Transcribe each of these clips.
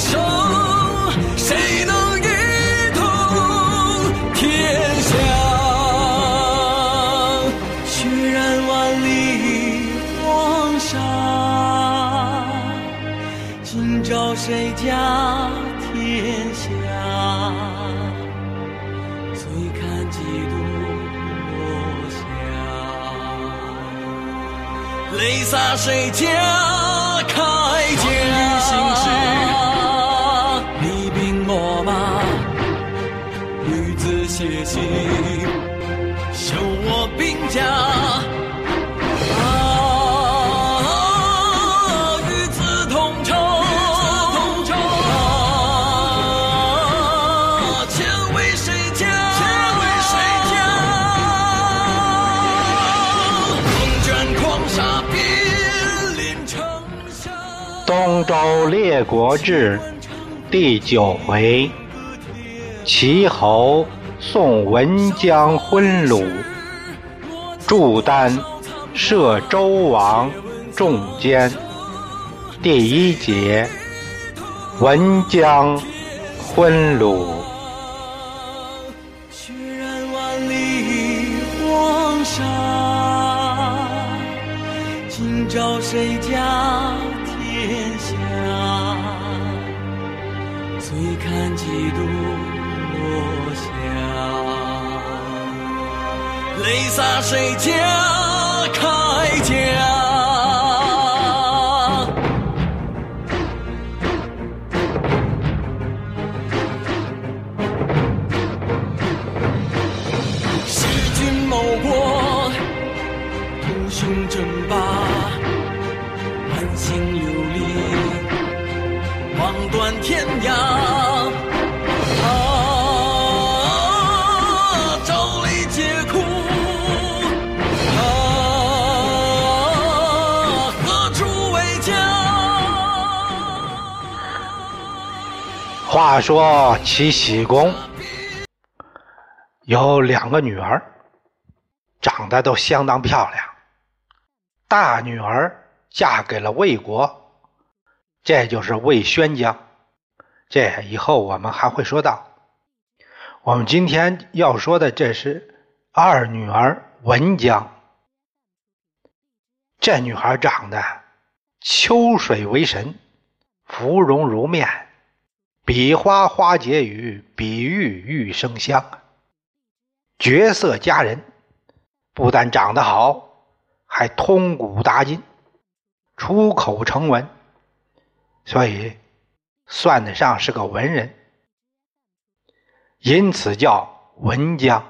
手谁能一统天下血染万里黄沙今朝谁家天下。醉看几度落霞泪洒谁家铠甲女子写信，绣我兵甲。《东周列国志》第九回：齐侯送文姜婚虏，祝丹摄周王众监。第一节：文姜婚虏。血染万里黄沙，今朝谁家？天下，醉看几度落霞，泪洒谁家铠甲？失君谋国，图雄争霸，满心流离，望断天涯。话说齐僖公有两个女儿，长得都相当漂亮。大女儿嫁给了魏国，这就是魏宣姜。这以后我们还会说到。我们今天要说的，这是二女儿文姜。这女孩长得秋水为神，芙蓉如面，比花花结语，比玉玉生香，绝色佳人。不但长得好，还通古达今，出口成文，所以。算得上是个文人，因此叫文姜。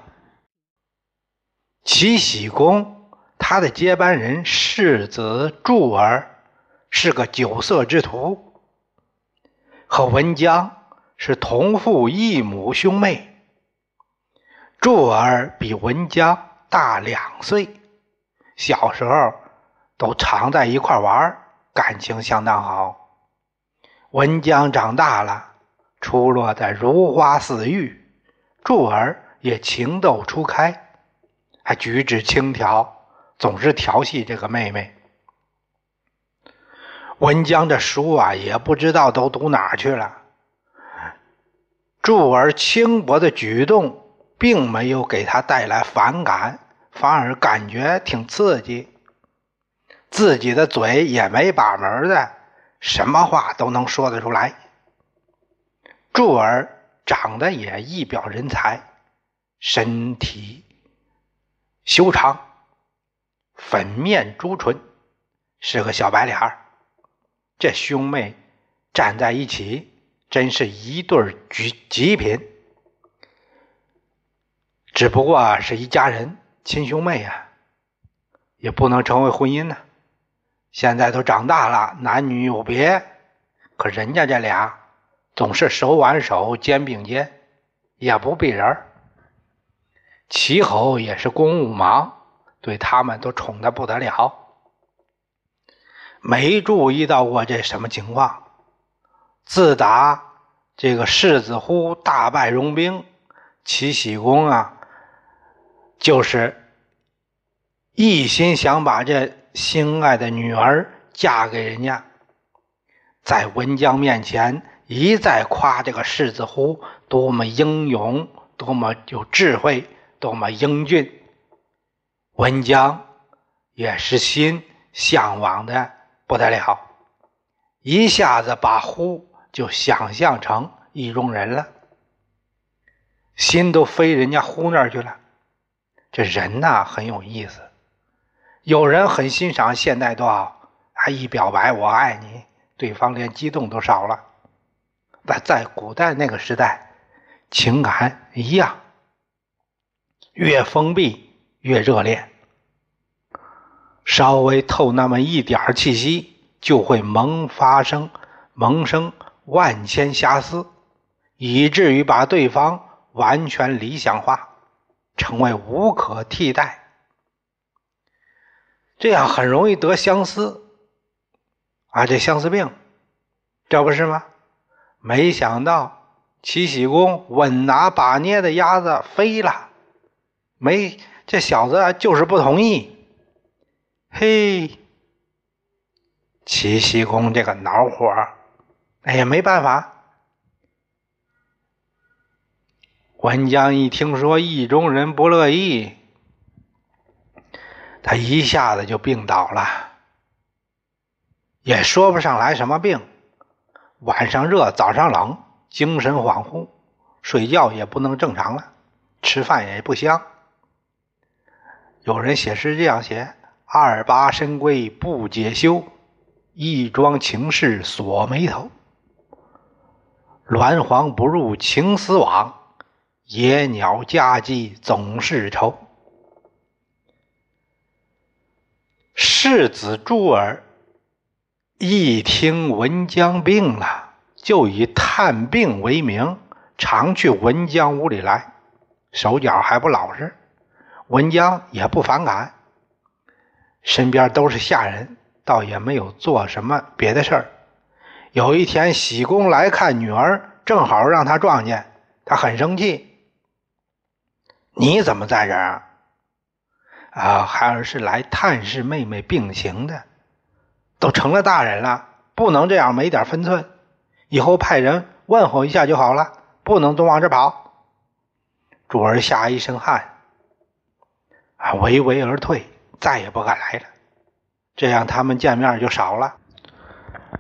齐僖公他的接班人世子柱儿是个酒色之徒，和文姜是同父异母兄妹。柱儿比文姜大两岁，小时候都常在一块玩，感情相当好。文姜长大了，出落得如花似玉，柱儿也情窦初开，还举止轻佻，总是调戏这个妹妹。文姜的书啊，也不知道都读哪去了。柱儿轻薄的举动，并没有给他带来反感，反而感觉挺刺激。自己的嘴也没把门的。什么话都能说得出来。柱儿长得也一表人才，身体修长，粉面朱唇，是个小白脸儿。这兄妹站在一起，真是一对极极品。只不过是一家人，亲兄妹呀，也不能成为婚姻呢。现在都长大了，男女有别，可人家这俩总是手挽手、肩并肩，也不避人。齐侯也是公务忙，对他们都宠得不得了，没注意到过这什么情况。自打这个世子乎大败戎兵，齐僖公啊，就是一心想把这。心爱的女儿嫁给人家，在文姜面前一再夸这个世子乎多么英勇，多么有智慧，多么英俊。文姜也是心向往的不得了，一下子把乎就想象成意中人了，心都飞人家呼那儿去了。这人呐很有意思，有人很欣赏现代多好，他一表白我爱你，对方连激动都少了。那在古代那个时代，情感一样，越封闭越热烈，稍微透那么一点气息，就会萌发生萌生万千遐思，以至于把对方完全理想化，成为无可替代。这样很容易得相思啊，这相思病，这不是吗？没想到齐喜公稳拿把捏的鸭子飞了，没这小子就是不同意。嘿，齐僖公这个恼火，哎呀，没办法。文姜一听说意中人不乐意，他一下子就病倒了，也说不上来什么病。晚上热，早上冷，精神恍惚，睡觉也不能正常了，吃饭也不香。有人写诗这样写：“二八深闺不解休，一桩情事锁眉头。鸾凰不入情丝网，野鸟佳绩总是愁。”世子朱儿。一听文姜病了，就以探病为名，常去文姜屋里来，手脚还不老实。文姜也不反感，身边都是下人，倒也没有做什么别的事儿。有一天，喜公来看女儿，正好让他撞见，他很生气：“你怎么在这儿啊？”，孩儿是来探视妹妹病情的。都成了大人了，不能这样没点分寸。以后派人问候一下就好了，不能总往这跑。主儿吓一身汗，啊，微微而退，再也不敢来了。这样他们见面就少了。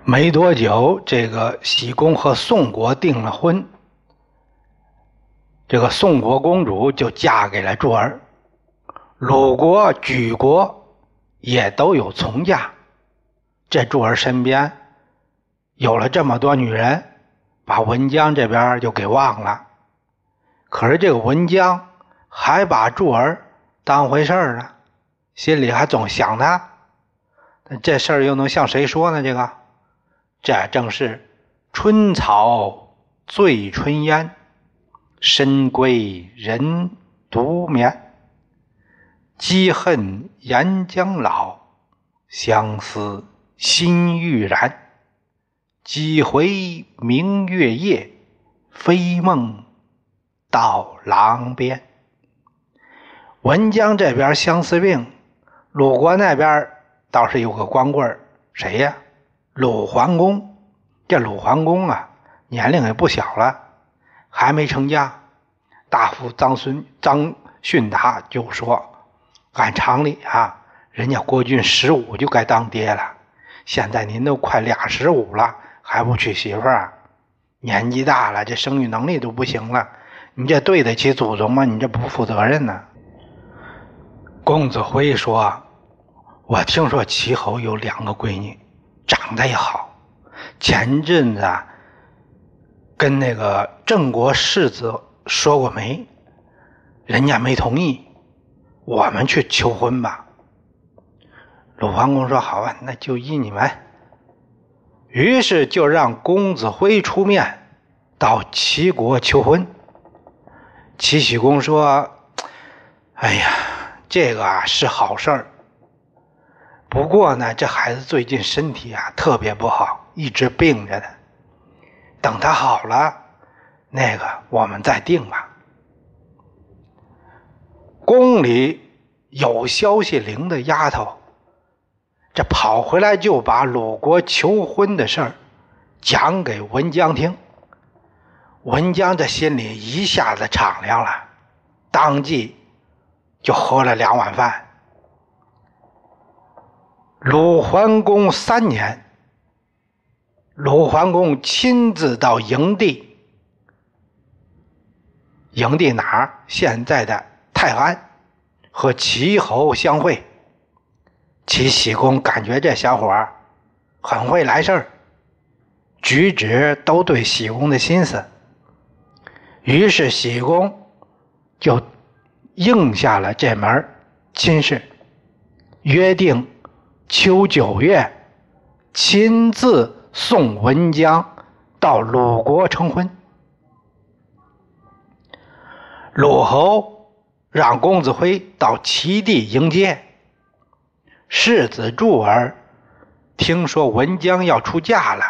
没多久，这个喜公和宋国订了婚，这个宋国公主就嫁给了柱儿，鲁国、莒国也都有从嫁。这柱儿身边有了这么多女人，把文姜这边就给忘了。可是这个文姜还把柱儿当回事儿呢，心里还总想他。这事儿又能向谁说呢？这个，这正是春草醉春烟，深闺人独眠。积恨岩浆老，相思。心欲燃，几回明月夜，飞梦到郎边。文江这边相思病，鲁国那边倒是有个光棍谁呀？鲁桓公。这鲁桓公啊，年龄也不小了，还没成家。大夫张孙张训达就说：“按常理啊，人家国君十五就该当爹了。”现在您都快俩十五了，还不娶媳妇儿？年纪大了，这生育能力都不行了，你这对得起祖宗吗？你这不负责任呢。公子辉说：“我听说齐侯有两个闺女，长得也好。前阵子跟那个郑国世子说过媒，人家没同意，我们去求婚吧。”鲁桓公说：“好吧，那就依你们。”于是就让公子辉出面到齐国求婚。齐僖公说：“哎呀，这个啊是好事儿。不过呢，这孩子最近身体啊特别不好，一直病着呢。等他好了，那个我们再定吧。”宫里有消息灵的丫头。这跑回来就把鲁国求婚的事儿讲给文姜听，文姜这心里一下子敞亮了，当即就喝了两碗饭。鲁桓公三年，鲁桓公亲自到营地，营地哪儿？现在的泰安，和齐侯相会。齐僖公感觉这小伙儿很会来事儿，举止都对僖公的心思，于是喜公就应下了这门亲事，约定秋九月亲自。送文姜到鲁国成婚，鲁侯让公子辉到齐地迎接。世子柱儿听说文姜要出嫁了，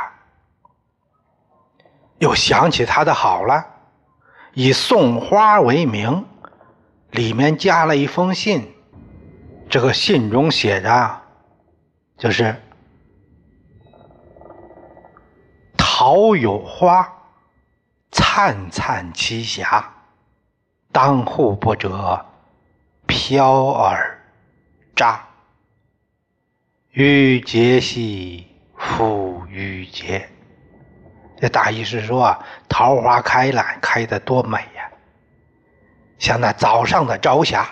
又想起他的好了，以送花为名，里面加了一封信。这个信中写着，就是。桃有花，灿灿其霞。当户不折，飘而札。欲结兮，复欲结。这大意是说，桃花开了，开得多美呀，像那早上的朝霞。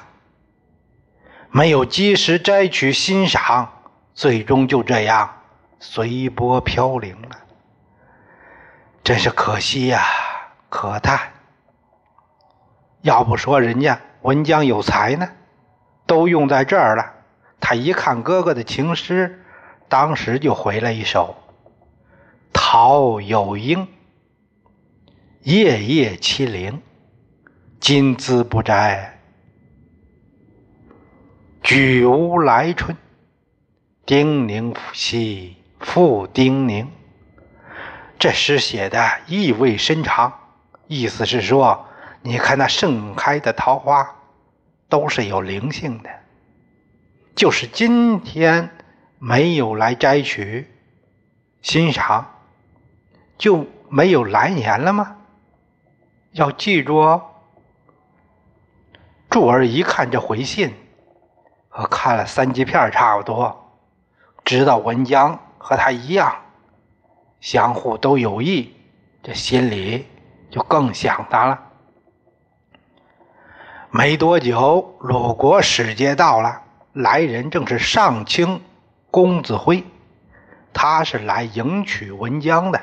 没有及时摘取欣赏，最终就这样随波飘零了。真是可惜呀，可叹。要不说人家文姜有才呢，都用在这儿了。他一看哥哥的情诗，当时就回了一首：“桃有英，夜夜凄灵。今兹不摘，举无来春。叮咛兮复叮咛。”这诗写的意味深长，意思是说，你看那盛开的桃花，都是有灵性的。就是今天没有来摘取、欣赏，就没有来年了吗？要记住哦。柱儿一看这回信，和看了三级片差不多，知道文江和他一样。相互都有意，这心里就更想他了。没多久，鲁国使节到了，来人正是上卿公子辉，他是来迎娶文姜的。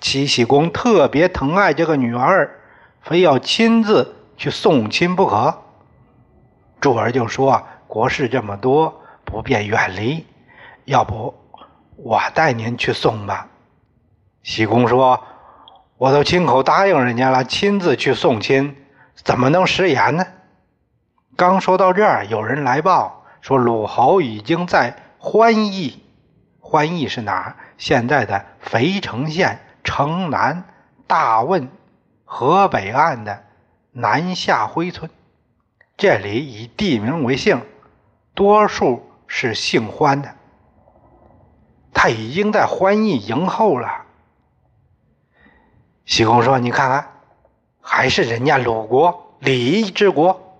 齐僖公特别疼爱这个女儿，非要亲自去送亲不可。柱儿就说：“国事这么多，不便远离，要不我带您去送吧。”西公说：“我都亲口答应人家了，亲自去送亲，怎么能食言呢？”刚说到这儿，有人来报说鲁侯已经在欢邑。欢邑是哪儿？现在的肥城县城南大汶河北岸的南下辉村。这里以地名为姓，多数是姓欢的。他已经在欢邑迎候了。西公说：“你看看，还是人家鲁国礼仪之国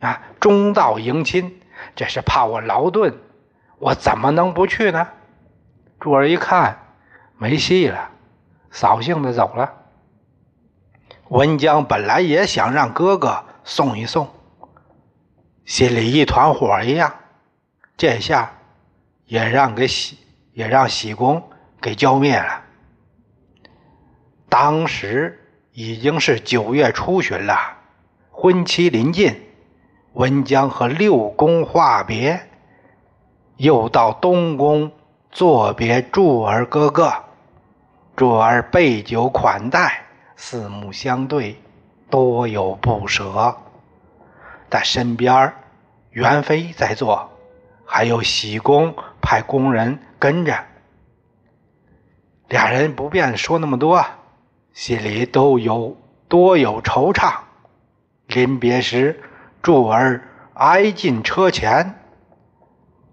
啊，中道迎亲，这是怕我劳顿，我怎么能不去呢？”柱儿一看，没戏了，扫兴的走了。文姜本来也想让哥哥送一送，心里一团火一样，这下也让给喜，也让喜公给浇灭了。当时已经是九月初旬了，婚期临近，文姜和六公话别，又到东宫作别柱儿哥哥。柱儿备酒款待，四目相对，多有不舍。在身边元妃在做，还有喜公派工人跟着，俩人不便说那么多。心里都有多有惆怅。临别时，柱儿挨进车前，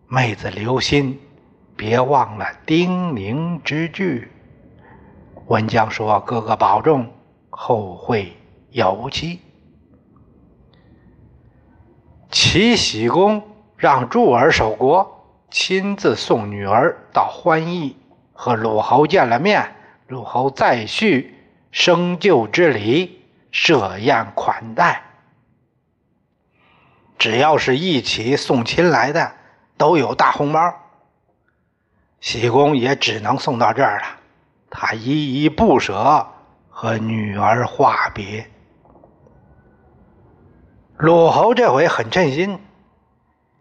妹子留心，别忘了叮咛之句。文姜说：“哥哥保重，后会有期。”齐僖公让柱儿守国，亲自送女儿到欢邑和鲁侯见了面，鲁侯再续生旧之礼，设宴款待。只要是一起送亲来的，都有大红包。喜公也只能送到这儿了，他依依不舍，和女儿话别。鲁侯这回很称心，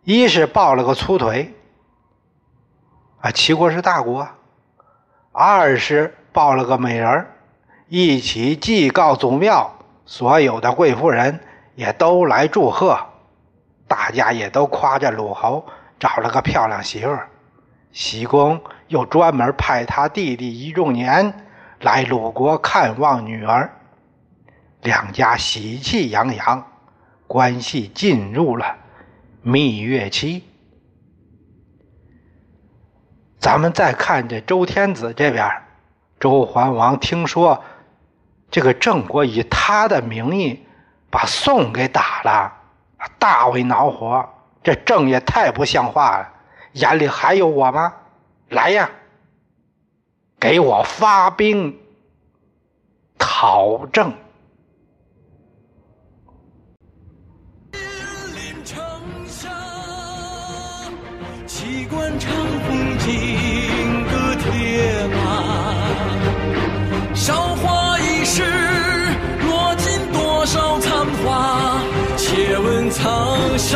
一是抱了个粗腿，啊，齐国是大国；二是抱了个美人一起祭告祖庙，所有的贵妇人也都来祝贺，大家也都夸着鲁侯找了个漂亮媳妇儿。喜公又专门派他弟弟仪仲年来鲁国看望女儿，两家喜气洋洋。关系进入了蜜月期。咱们再看这周天子这边，周桓王听说这个郑国以他的名义把宋给打了，大为恼火。这郑也太不像话了，眼里还有我吗？来呀，给我发兵讨郑。关长风金戈铁马，韶华易逝，落尽多少残花？且问苍。